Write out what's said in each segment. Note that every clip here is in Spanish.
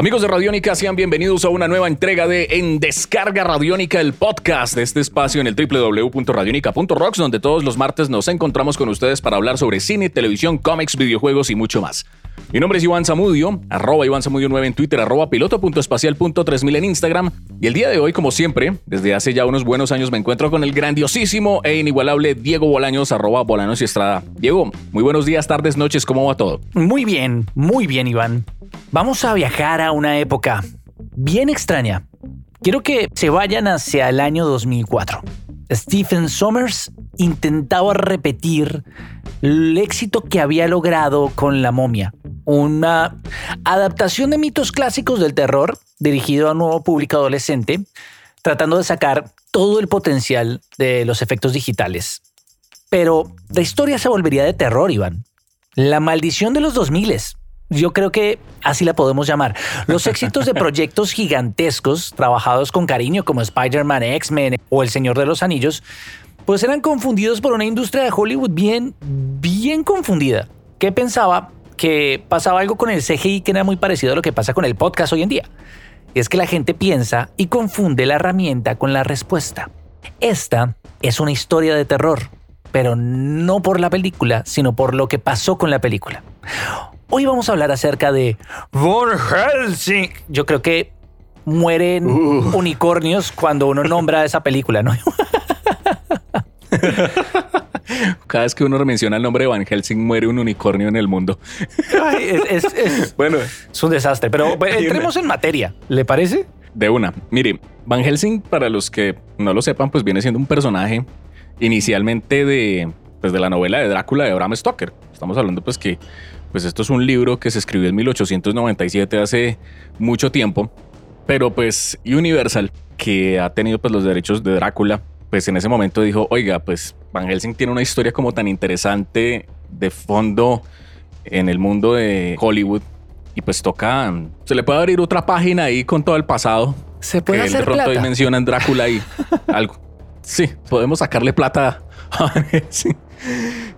Amigos de Radiónica, sean bienvenidos a una nueva entrega de En Descarga Radiónica, el podcast de este espacio en el www.radionica.rocks, donde todos los martes nos encontramos con ustedes para hablar sobre cine, televisión, cómics, videojuegos y mucho más. Mi nombre es Iván Zamudio, arroba Iván Zamudio 9 en Twitter, arroba piloto.espacial.3000 en Instagram. Y el día de hoy, como siempre, desde hace ya unos buenos años me encuentro con el grandiosísimo e inigualable Diego Bolaños, arroba Bolanos y Estrada. Diego, muy buenos días, tardes, noches, ¿cómo va todo? Muy bien, muy bien, Iván. Vamos a viajar a una época bien extraña. Quiero que se vayan hacia el año 2004. Stephen Sommers intentaba repetir el éxito que había logrado con La momia, una adaptación de mitos clásicos del terror dirigido a un nuevo público adolescente, tratando de sacar todo el potencial de los efectos digitales. Pero la historia se volvería de terror, Iván. La maldición de los 2000 yo creo que así la podemos llamar. Los éxitos de proyectos gigantescos, trabajados con cariño como Spider-Man, X-Men o El Señor de los Anillos, pues eran confundidos por una industria de Hollywood bien, bien confundida, que pensaba que pasaba algo con el CGI que era muy parecido a lo que pasa con el podcast hoy en día. Y es que la gente piensa y confunde la herramienta con la respuesta. Esta es una historia de terror, pero no por la película, sino por lo que pasó con la película. Hoy vamos a hablar acerca de Von Helsing. Yo creo que mueren Uh. unicornios cuando uno nombra esa película, ¿no? Cada vez que uno menciona el nombre de Van Helsing, muere un unicornio en el mundo. Ay, es, es- es- Bueno, es un desastre, pero entremos en materia. ¿Le parece? de una. Mire, Van Helsing, para los que no lo sepan, pues viene siendo un personaje inicialmente de, pues, de la novela de Drácula de Bram Stoker. Estamos hablando pues que pues esto es un libro que se escribió en 1897 hace mucho tiempo, pero pues Universal, que ha tenido pues los derechos de Drácula, pues en ese momento dijo, oiga, pues Van Helsing tiene una historia como tan interesante de fondo en el mundo de Hollywood y pues toca, se le puede abrir otra página ahí con todo el pasado. Se puede que él de hacer pronto ahí plata. mencionan Drácula y algo. Sí, podemos sacarle plata a Van Helsing.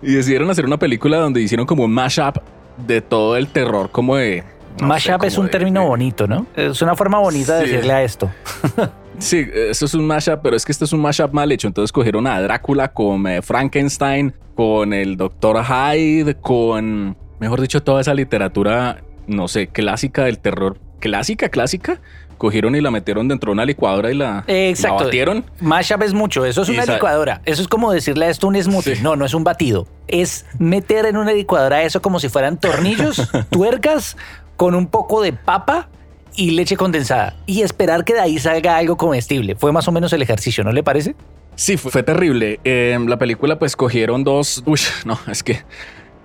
Y decidieron hacer una película donde hicieron como un mashup de todo el terror como de... no Mashup sé, es un de- término de- bonito, ¿no? Es una forma bonita de decirle a esto. Sí, eso es un mashup, pero es que este es un mashup mal hecho. Entonces cogieron a Drácula con eh, Frankenstein, con el Dr. Hyde, con, mejor dicho, toda esa literatura, no sé, clásica del terror. Clásica, clásica. Cogieron y la metieron dentro de una licuadora y la, Exacto. la batieron. Mashup es mucho, eso es una licuadora. Eso es como decirle a esto un smoothie. Sí. No, no es un batido. Es meter en una licuadora eso como si fueran tornillos, tuercas, con un poco de papa y leche condensada. Y esperar que de ahí salga algo comestible. Fue más o menos el ejercicio, ¿no le parece? Sí, fue, fue terrible. Eh, la película, pues cogieron dos. Uy, no, es que.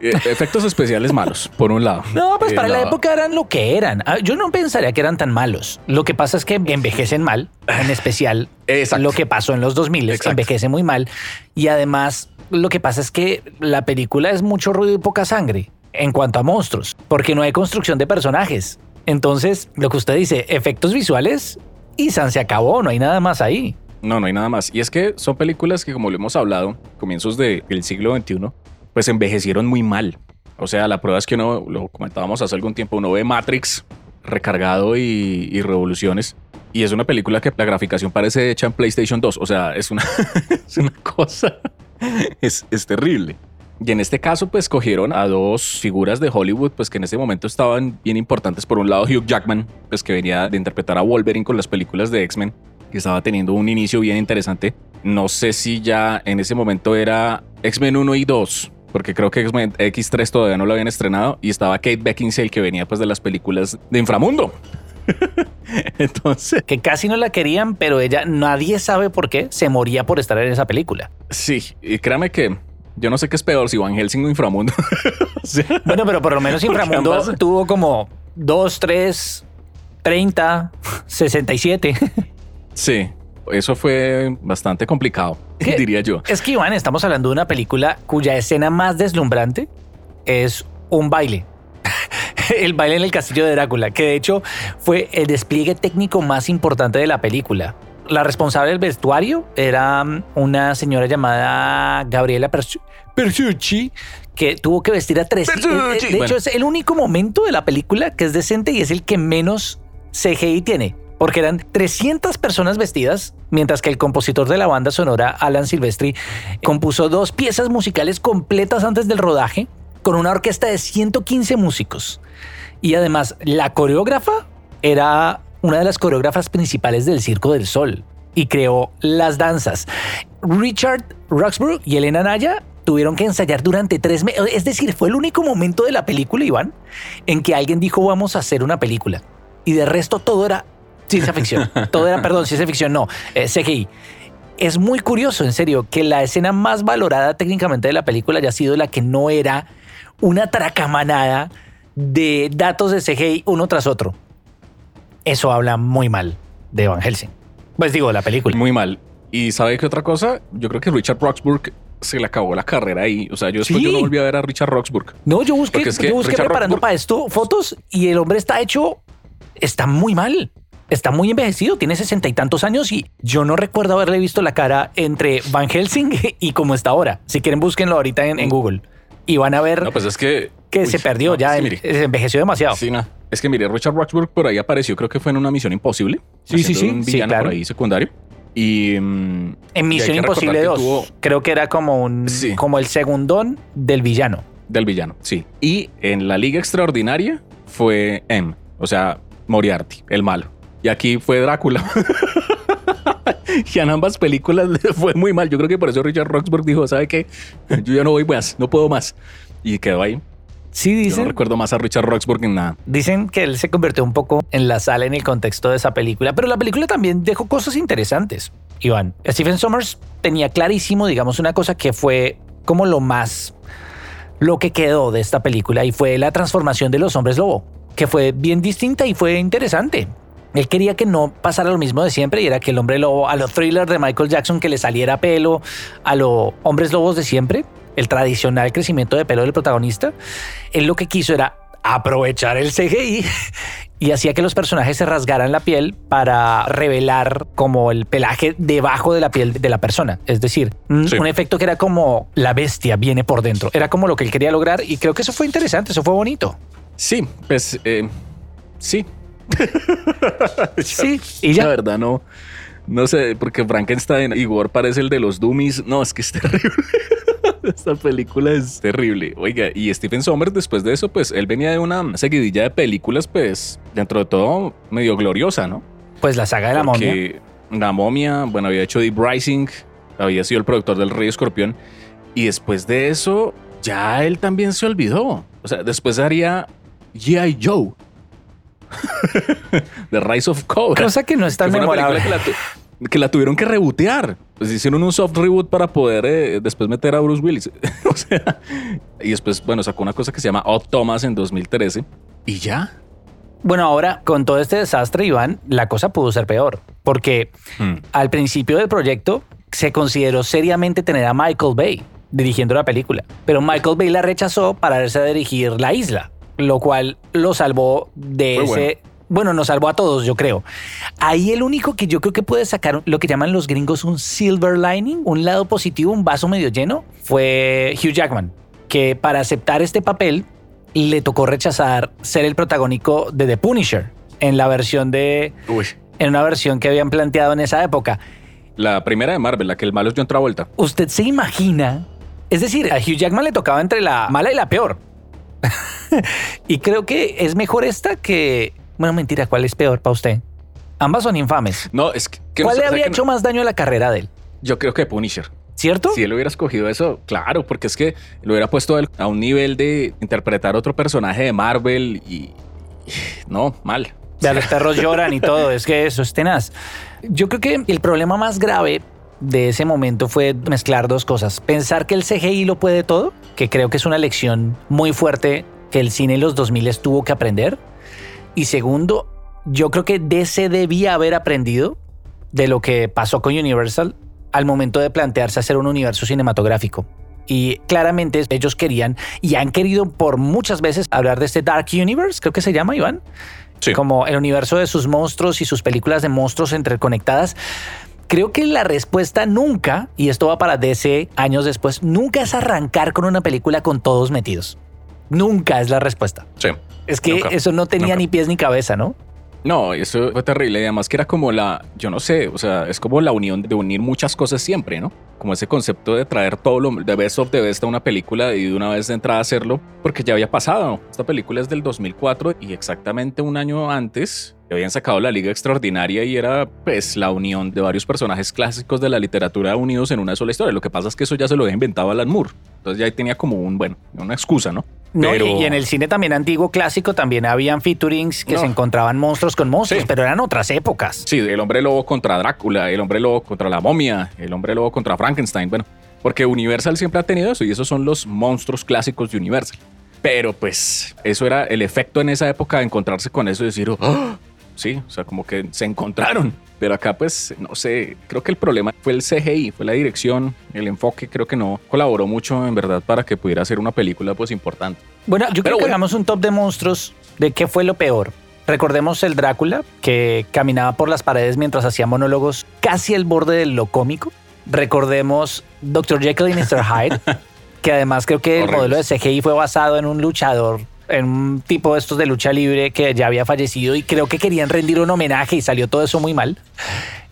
Eh, efectos especiales malos, por un lado. No, pues Eh, para la época eran lo que eran. Ah, Yo no pensaría que eran tan malos. Lo que pasa es que envejecen mal, en especial Exacto. lo que pasó en los 2000 Exacto. envejece muy mal. Y además, lo que pasa es que la película es mucho ruido y poca sangre en cuanto a monstruos, porque no hay construcción de personajes. Entonces, lo que usted dice, efectos visuales y San se acabó, no hay nada más ahí. No, no hay nada más. Y es que son películas que, como lo hemos hablado, comienzos de- del siglo XXI, pues envejecieron muy mal. O sea, la prueba es que uno, lo comentábamos hace algún tiempo, uno ve Matrix recargado y, revoluciones. Y es una película que la graficación parece hecha en PlayStation 2. O sea, es una, es una cosa. Es, es terrible. Y en este caso, pues cogieron a dos figuras de Hollywood, pues que en ese momento estaban bien importantes. Por un lado, Hugh Jackman, pues que venía de interpretar a Wolverine con las películas de X-Men, que estaba teniendo un inicio bien interesante. No sé si ya en ese momento era X-Men 1 y 2, porque creo que X-Men X3 todavía no lo habían estrenado, y estaba Kate Beckinsale, que venía pues de las películas de Inframundo. Entonces, Que casi no la querían, pero ella, nadie sabe por qué, se moría por estar en esa película. sí, y créame que yo no sé qué es peor, si Van Helsing o Inframundo. O sea, Bueno, pero por lo menos Inframundo ambas- tuvo como 2, 3, 30, 67. sí, eso fue bastante complicado, ¿Qué? diría yo. Es que, Iván, estamos hablando de una película cuya escena más deslumbrante es un baile. el baile en el castillo de Drácula, que de hecho fue el despliegue técnico más importante de la película. La responsable del vestuario era mm, una señora llamada Gabriela Persu- Persucci, que tuvo que vestir a tres. Persucci. Eh, eh, De hecho, Bueno. es el único momento de la película que es decente y es el que menos CGI tiene. Porque eran 300 personas vestidas, mientras que el compositor de la banda sonora, Alan Silvestri, compuso dos piezas musicales completas antes del rodaje, con una orquesta de 115 músicos. Y además, la coreógrafa era una de las coreógrafas principales del Circo del Sol y creó las danzas. Richard Roxburgh y Elena Naya tuvieron que ensayar durante tres meses. Es decir, fue el único momento de la película, Iván, en que alguien dijo vamos a hacer una película. Y de resto todo era ciencia ficción. todo era, perdón, ciencia ficción, no, eh, CGI. Es muy curioso, en serio, que la escena más valorada técnicamente de la película haya sido la que no era una tracamanada de datos de CGI uno tras otro. Eso habla muy mal de Van Helsing. Pues digo, la película. Muy mal. ¿Y sabe qué otra cosa? Yo creo que Richard Roxburgh se le acabó la carrera ahí. O sea, yo después Sí. yo no volví a ver a Richard Roxburgh. No, yo busqué, Porque es que yo busqué preparando Roxburgh- para esto fotos y el hombre está hecho, está muy mal. Está muy envejecido, tiene sesenta y tantos años y yo no recuerdo haberle visto la cara entre Van Helsing y como está ahora. Si quieren, búsquenlo ahorita en, en Google y van a ver No, pues es que... que Uy, se perdió no, ya, sí, en- mire. se envejeció demasiado. Sí, no. Es que mire, Richard Roxburgh por ahí apareció, creo que fue en una misión imposible. Sí, sí, sí, Un sí, villano claro. por ahí secundario. Y. mm, En Misión Imposible que 2, tuvo creo que era como un Sí. como el segundón del villano. del villano, sí. Y en la Liga Extraordinaria fue M, o sea, Moriarty, el malo. Y aquí fue Drácula. y en ambas películas le fue muy mal. Yo creo que por eso Richard Roxburgh dijo, ¿sabe qué? Yo ya no voy más, no puedo más. Y quedó ahí. Sí, Yo dicen. no recuerdo más a Richard Roxburgh en nada. Dicen que él se convirtió un poco en la sala en el contexto de esa película, pero la película también dejó cosas interesantes. Iván, Stephen Sommers tenía clarísimo, digamos, una cosa que fue como lo más, lo que quedó de esta película y fue la transformación de los hombres lobo, que fue bien distinta y fue interesante. Él quería que no pasara lo mismo de siempre y era que el hombre lobo, a los thrillers de Michael Jackson, que le saliera pelo, a los hombres lobos de siempre, el tradicional crecimiento de pelo del protagonista, él lo que quiso era aprovechar el CGI y hacía que los personajes se rasgaran la piel para revelar como el pelaje debajo de la piel de la persona. Es decir, un, Sí. un efecto que era como la bestia viene por dentro. Era como lo que él quería lograr y creo que eso fue interesante, eso fue bonito. Sí, pues eh, sí. Sí, y La ya. verdad no. No sé, porque Frankenstein Igor parece el de los Dummies. No, es que es terrible. Esta película es terrible. Oiga, y Stephen Sommers después de eso, pues él venía de una seguidilla de películas, pues dentro de todo medio gloriosa, ¿no? Pues la saga de la momia. La momia, bueno, había hecho Deep Rising, había sido el productor del Rey Escorpión. Y después de eso, ya él también se olvidó. O sea, después haría G.I. Joe. The Rise of Cobra. Cosa que no es tan que memorable. la, que la tuvieron que rebotear. Pues hicieron un soft reboot para poder eh, después meter a Bruce Willis. o sea, y después, bueno, sacó una cosa que se llama Odd Thomas en 2013. Y ya. Bueno, ahora con todo este desastre, Iván, la cosa pudo ser peor, porque Hmm. al principio del proyecto se consideró seriamente tener a Michael Bay dirigiendo la película, pero Michael Bay la rechazó para irse a dirigir La Isla, lo cual lo salvó de ese... Bueno. nos salvó a todos, yo creo. Ahí el único que yo creo que puede sacar lo que llaman los gringos un silver lining, un lado positivo, un vaso medio lleno, fue Hugh Jackman, que para aceptar este papel le tocó rechazar ser el protagónico de The Punisher en la versión de Uy. en una versión que habían planteado en esa época. La primera de Marvel, la que el malo es John Travolta. ¿Usted se imagina? Es decir, a Hugh Jackman le tocaba entre la mala y la peor. y creo que es mejor esta que... Bueno, mentira, ¿cuál es peor para usted? Ambas son infames. No, es que. ¿Cuál le no- hecho más daño a la carrera de él? Yo creo que Punisher. ¿Cierto? Si él hubiera escogido eso, claro, porque es que lo hubiera puesto a un nivel de interpretar otro personaje de Marvel y. y- No, mal. Ya los perros lloran y todo, es que eso es tenaz. Yo creo que el problema más grave de ese momento fue mezclar dos cosas. Pensar que el CGI lo puede todo, que creo que es una lección muy fuerte que el cine en los 2000 tuvo que aprender. Y segundo, yo creo que DC debía haber aprendido de lo que pasó con Universal al momento de plantearse hacer un universo cinematográfico. Y claramente ellos querían y han querido por muchas veces hablar de este Dark Universe, creo que se llama Iván, Sí. como el universo de sus monstruos y sus películas de monstruos interconectadas. Creo que la respuesta nunca, y esto va para DC años después, nunca es arrancar con una película con todos metidos. Nunca es la respuesta. Sí. Es que Nunca, eso no tenía nunca. ni pies ni cabeza, ¿no? No, eso fue terrible. Y además que era como la, yo no sé, o sea, es como la unión de unir muchas cosas siempre, ¿no? Como ese concepto de traer todo lo de best of the best a una película y de una vez de entrada hacerlo, porque ya había pasado. Esta película es del 2004 y exactamente un año antes habían sacado la Liga Extraordinaria y era pues la unión de varios personajes clásicos de la literatura unidos en una sola historia. Lo que pasa es que eso ya se lo había inventado Alan Moore. Entonces ya ahí tenía como un, bueno, una excusa, ¿no? No, Pero- y, y en el cine también antiguo clásico también habían featurings que No. se encontraban monstruos con monstruos, Sí. pero eran otras épocas. Sí, el hombre lobo contra Drácula, el hombre lobo contra la momia, el hombre lobo contra Frankenstein. Bueno, porque Universal siempre ha tenido eso y esos son los monstruos clásicos de Universal. Pero pues eso era el efecto en esa época de encontrarse con eso y decir, "Oh", sí, o sea, como que se encontraron. Pero acá pues, no sé, creo que el problema fue el CGI, fue la dirección, el enfoque, creo que no colaboró mucho en verdad para que pudiera ser una película pues importante. Bueno, yo Pero creo que hagamos un top de monstruos de qué fue lo peor. Recordemos el Drácula, que caminaba por las paredes mientras hacía monólogos casi al borde de lo cómico. Recordemos Dr. Jekyll y Mr. Hyde, que además creo que el modelo de CGI fue basado en un luchador, en un tipo de estos de lucha libre que ya había fallecido y creo que querían rendir un homenaje y salió todo eso muy mal.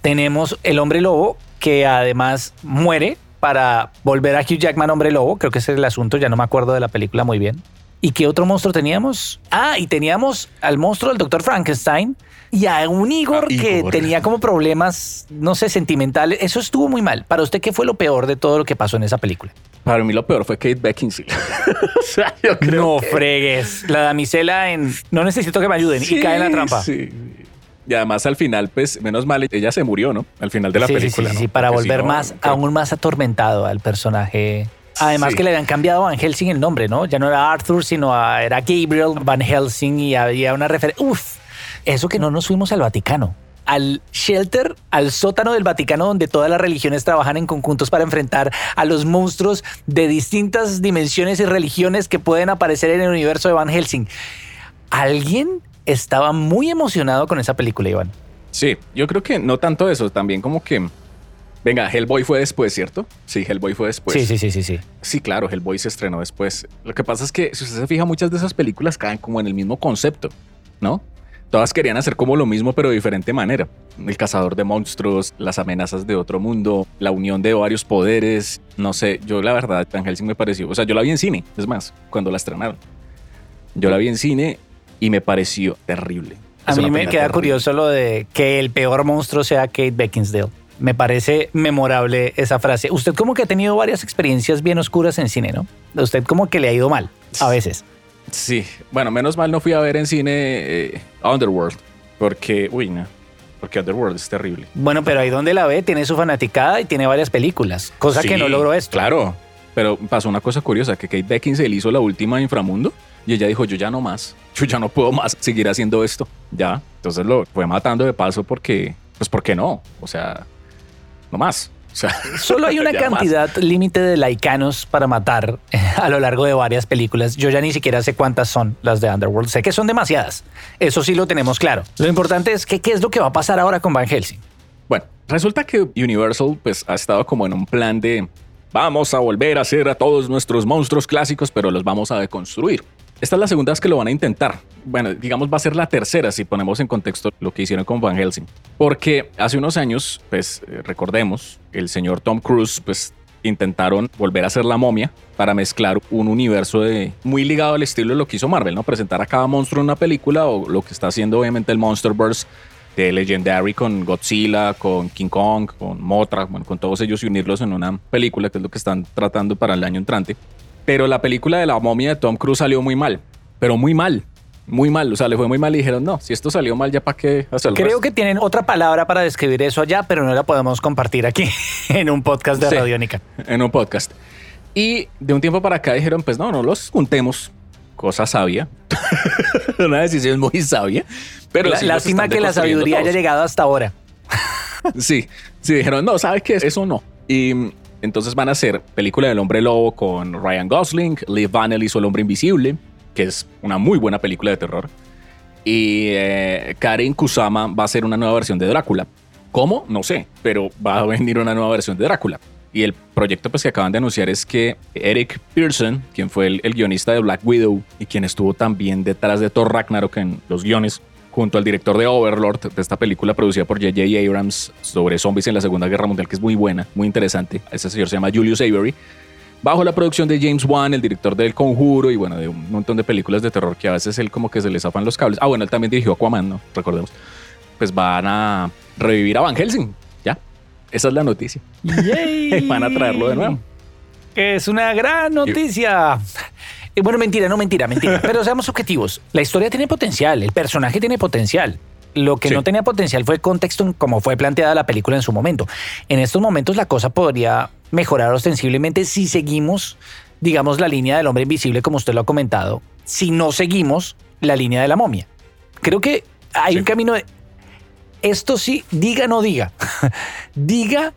Tenemos el hombre lobo, que además muere para volver a Hugh Jackman hombre lobo. Creo que ese es el asunto, ya no me acuerdo de la película muy bien. ¿Y qué otro monstruo teníamos? Ah, y teníamos al monstruo del Dr. Frankenstein y a un Igor, que Igor. tenía como problemas, no sé, sentimentales. Eso estuvo muy mal. Para usted, ¿qué fue lo peor de todo lo que pasó en esa película? Para mí lo peor fue Kate Beckinsale. o sea, yo creo no que- fregues. La damisela en No necesito que me ayuden y cae en la trampa. Sí. Y además al final, pues, menos mal, ella se murió, ¿no? Al final de la sí, sí, película. sí, ¿no? sí, para Porque si volver no, más, creo- aún más atormentado al personaje. Además Sí. que le habían cambiado a Van Helsing el nombre, ¿no? Ya no era Arthur, sino a- era Gabriel Van Helsing y había una referencia. Uf, eso que no nos fuimos al Vaticano. Al shelter, al sótano del Vaticano, donde todas las religiones trabajan en conjuntos para enfrentar a los monstruos de distintas dimensiones y religiones que pueden aparecer en el universo de Van Helsing. Alguien estaba muy emocionado con esa película, Iván. Sí, yo creo que no tanto eso, también como que... Venga, Hellboy fue después, ¿cierto? Sí, Hellboy fue después. sí, sí, sí, sí, sí. Sí, claro, Hellboy se estrenó después. Lo que pasa es que, si usted se fija, muchas de esas películas caen como en el mismo concepto, ¿no? Todas querían hacer como lo mismo, pero de diferente manera. El cazador de monstruos, las amenazas de otro mundo, la unión de varios poderes. No sé, yo la verdad, Van Helsing me pareció. O sea, yo la vi en cine, es más, cuando la estrenaron. Yo la vi en cine y me pareció terrible. A Es mí me queda terrible. curioso lo de que el peor monstruo sea Kate Beckinsale. Me parece memorable esa frase. Usted como que ha tenido varias experiencias bien oscuras en cine, ¿no? Usted como que le ha ido mal a veces. Sí, bueno, menos mal no fui a ver en cine eh, Underworld, porque, uy, no, porque Underworld es terrible. Bueno, pero ahí donde la ve tiene su fanaticada y tiene varias películas, cosa que no logró esto. Claro, pero pasó una cosa curiosa, que Kate Beckinsale hizo la última Inframundo y ella dijo, yo ya no más, yo ya no puedo más seguir haciendo esto, ya. Entonces lo fue matando de paso porque, pues, ¿por qué no? O sea, no más. O sea, Solo hay una cantidad límite de laicanos para matar a lo largo de varias películas. Yo ya ni siquiera sé cuántas son las de Underworld. Sé que son demasiadas. Eso sí lo tenemos claro. Lo importante es que qué es lo que va a pasar ahora con Van Helsing. Bueno, resulta que Universal pues ha estado como en un plan de vamos a volver a hacer a todos nuestros monstruos clásicos, pero los vamos a deconstruir. Esta es la segunda vez que lo van a intentar. Bueno, digamos va a ser la tercera si ponemos en contexto lo que hicieron con Van Helsing. Porque hace unos años, pues eh, recordemos, el señor Tom Cruise pues intentaron volver a hacer la momia para mezclar un universo de muy ligado al estilo de lo que hizo Marvel, ¿no? Presentar a cada monstruo en una película o lo que está haciendo obviamente el Monsterverse de Legendary con Godzilla, con King Kong, con Mothra, bueno, con todos ellos y unirlos en una película, que es lo que están tratando para el año entrante. Pero la película de la momia de Tom Cruise salió muy mal, pero muy mal, muy mal, o sea, le fue muy mal y dijeron, no, si esto salió mal, ya para qué hacerlo. Creo que tienen otra palabra para describir eso allá, pero no la podemos compartir aquí en un podcast de Sí. Radiónica. en un podcast. Y de un tiempo para acá dijeron, pues no, no los juntemos. Cosa sabia. Una decisión muy sabia. Pero La- sí Lástima que la sabiduría haya llegado hasta ahora. Sí, sí, dijeron, no, ¿sabes qué? Eso no. Y entonces van a hacer película del hombre lobo con Ryan Gosling, Liv Vanel hizo El hombre invisible, que es una muy buena película de terror. y eh, Karen Kusama va a ser una nueva versión de Drácula. ¿Cómo? No sé, pero va a venir una nueva versión de Drácula. Y el proyecto pues, que acaban de anunciar es que Eric Pearson, quien fue el, el, guionista de Black Widow y quien estuvo también detrás de Thor Ragnarok en los guiones, junto al director de Overlord, de esta película producida por J.J. Abrams sobre zombies en la Segunda Guerra Mundial, que es muy buena, muy interesante. Ese señor se llama Julius Avery bajo la producción de James Wan, el director del Conjuro y bueno, de un montón de películas de terror que a veces él como que se le zafan los cables. Ah, bueno, él también dirigió Aquaman, ¿no? Recordemos. Pues van a revivir a Van Helsing, ya. Esa es la noticia. van a traerlo de nuevo. Es una gran noticia. Eh, bueno, mentira, no mentira, mentira. Pero seamos objetivos. La historia tiene potencial, el personaje tiene potencial. Lo que no tenía potencial fue el contexto en cómo fue planteada la película en su momento. En estos momentos la cosa podría mejorar ostensiblemente si seguimos, digamos, la línea del hombre invisible, como usted lo ha comentado, si no seguimos la línea de la momia. Creo que hay un camino de... Esto sí, diga, no diga. diga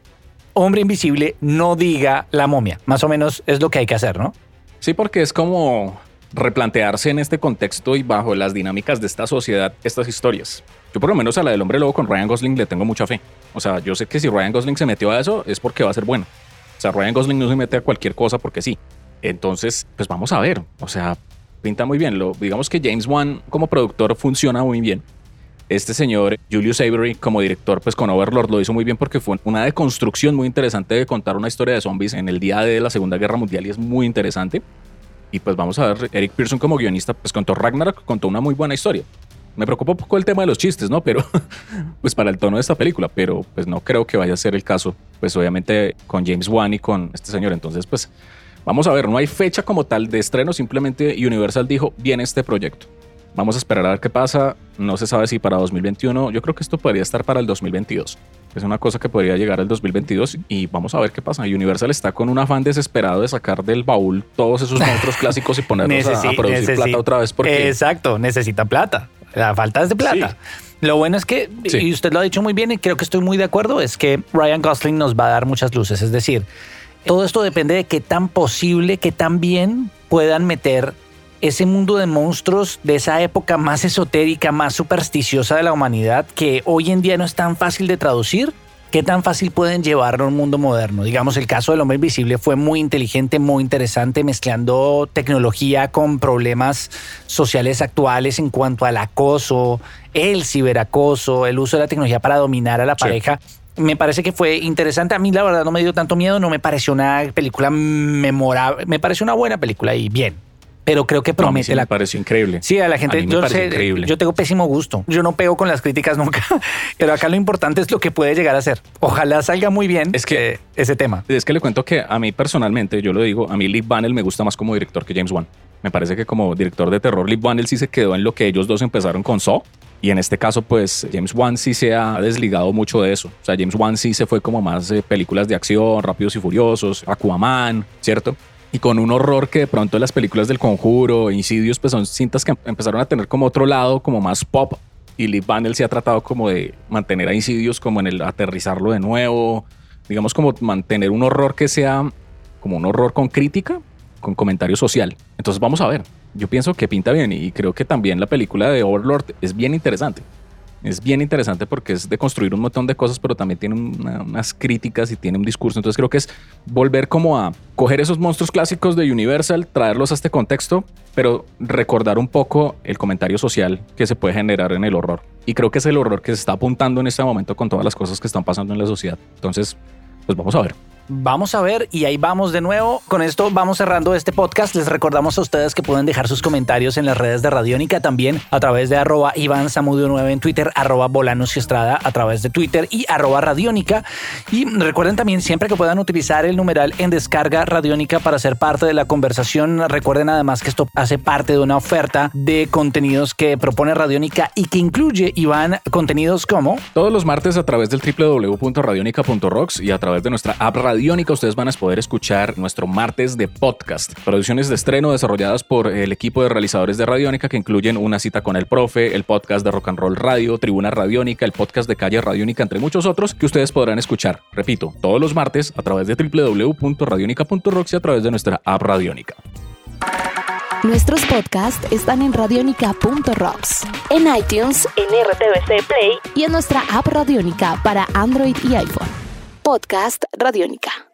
hombre invisible, no diga la momia. Más o menos es lo que hay que hacer, ¿no? Sí, porque es como replantearse en este contexto y bajo las dinámicas de esta sociedad estas historias. Yo por lo menos a la del hombre lobo con Ryan Gosling le tengo mucha fe. O sea, yo sé que si Ryan Gosling se metió a eso es porque va a ser bueno. O sea, Ryan Gosling no se mete a cualquier cosa porque sí. Entonces, pues vamos a ver. O sea, pinta muy bien. Lo, digamos que James Wan como productor funciona muy bien. Este señor, Julius Avery, como director, pues con Overlord lo hizo muy bien porque fue una deconstrucción muy interesante de contar una historia de zombies en el día de la Segunda Guerra Mundial y es muy interesante. Y pues vamos a ver, Eric Pearson como guionista, pues contó Ragnarok, contó una muy buena historia. Me preocupa un poco el tema de los chistes, ¿no? Pero, pues para el tono de esta película, pero pues no creo que vaya a ser el caso, pues obviamente con James Wan y con este señor. Entonces, pues vamos a ver, no hay fecha como tal de estreno, simplemente Universal dijo, viene este proyecto. Vamos a esperar a ver qué pasa. No se sabe si para 2021. Yo creo que esto podría estar para el 2022. Es una cosa que podría llegar al 2022 y vamos a ver qué pasa. Universal está con un afán desesperado de sacar del baúl todos esos monstruos clásicos y ponerlos a, producir plata otra vez. Porque... Exacto, necesita plata. La falta es de plata. Lo bueno es que, y usted lo ha dicho muy bien y creo que estoy muy de acuerdo, es que Ryan Gosling nos va a dar muchas luces. Es decir, todo esto depende de qué tan posible, qué tan bien puedan meter ese mundo de monstruos de esa época más esotérica, más supersticiosa de la humanidad, que hoy en día no es tan fácil de traducir, ¿qué tan fácil pueden llevarlo a un mundo moderno? Digamos, el caso del hombre invisible fue muy inteligente, muy interesante, mezclando tecnología con problemas sociales actuales en cuanto al acoso, el ciberacoso, el uso de la tecnología para dominar a la pareja. Me parece que fue interesante. A mí, la verdad, no me dio tanto miedo. No me pareció una película memorable. Me pareció una buena película y bien pero creo que promete. la... Me pareció increíble. Sí, a la gente. yo, increíble. yo tengo pésimo gusto. Yo no pego con las críticas nunca, pero acá lo importante es lo que puede llegar a ser. Ojalá salga muy bien es que, eh, ese tema. Es que le cuento que a mí personalmente, yo lo digo, a mí Lee Bannell me gusta más como director que James Wan. Me parece que como director de terror, Lee Bannell sí se quedó en lo que ellos dos empezaron con Saw. Y en este caso, pues James Wan sí se ha desligado mucho de eso. O sea, James Wan sí se fue como más películas de acción, Rápidos y Furiosos, Aquaman, ¿cierto? Y con un horror que de pronto las películas del Conjuro, Insidious, pues son cintas que empezaron a tener como otro lado, como más pop. Y Lee Bannell se ha tratado como de mantener a Insidious como en el aterrizarlo de nuevo, digamos como mantener un horror que sea como un horror con crítica, con comentario social. Entonces vamos a ver. Yo pienso que pinta bien y creo que también la película de Overlord es bien interesante es bien interesante porque es de construir un montón de cosas, pero también tiene unas críticas y tiene un discurso. Entonces creo que es volver como a coger esos monstruos clásicos de Universal, traerlos a este contexto, pero recordar un poco el comentario social que se puede generar en el horror. Y creo que es el horror que se está apuntando en este momento con todas las cosas que están pasando en la sociedad. Entonces, pues vamos a ver. Vamos a ver y ahí vamos de nuevo. Con esto vamos cerrando este podcast. Les recordamos a ustedes que pueden dejar sus comentarios en las redes de Radiónica también a través de arroba Iván Samudio 9 en Twitter, arroba Bolanos y Estrada a través de Twitter y arroba Radiónica. Y recuerden también siempre que puedan utilizar el numeral en descarga Radiónica para ser parte de la conversación. Recuerden además que esto hace parte de una oferta de contenidos que propone Radiónica y que incluye, Iván, contenidos como... Todos los martes a través del www.radionica.rocks y a través de nuestra app Radio Radiónica ustedes van a poder escuchar nuestro martes de podcast, producciones de estreno desarrolladas por el equipo de realizadores de Radiónica que incluyen una cita con el profe, el podcast de Rock and Roll Radio, Tribuna Radiónica, el podcast de Calle Radiónica, entre muchos otros que ustedes podrán escuchar, repito, todos los martes a través de www.radionica.rocks y a través de nuestra app Radiónica. Nuestros podcasts están en radionica.rocks, en iTunes, en RTVC Play y en nuestra app Radionica para Android y iPhone. Podcast Radionica.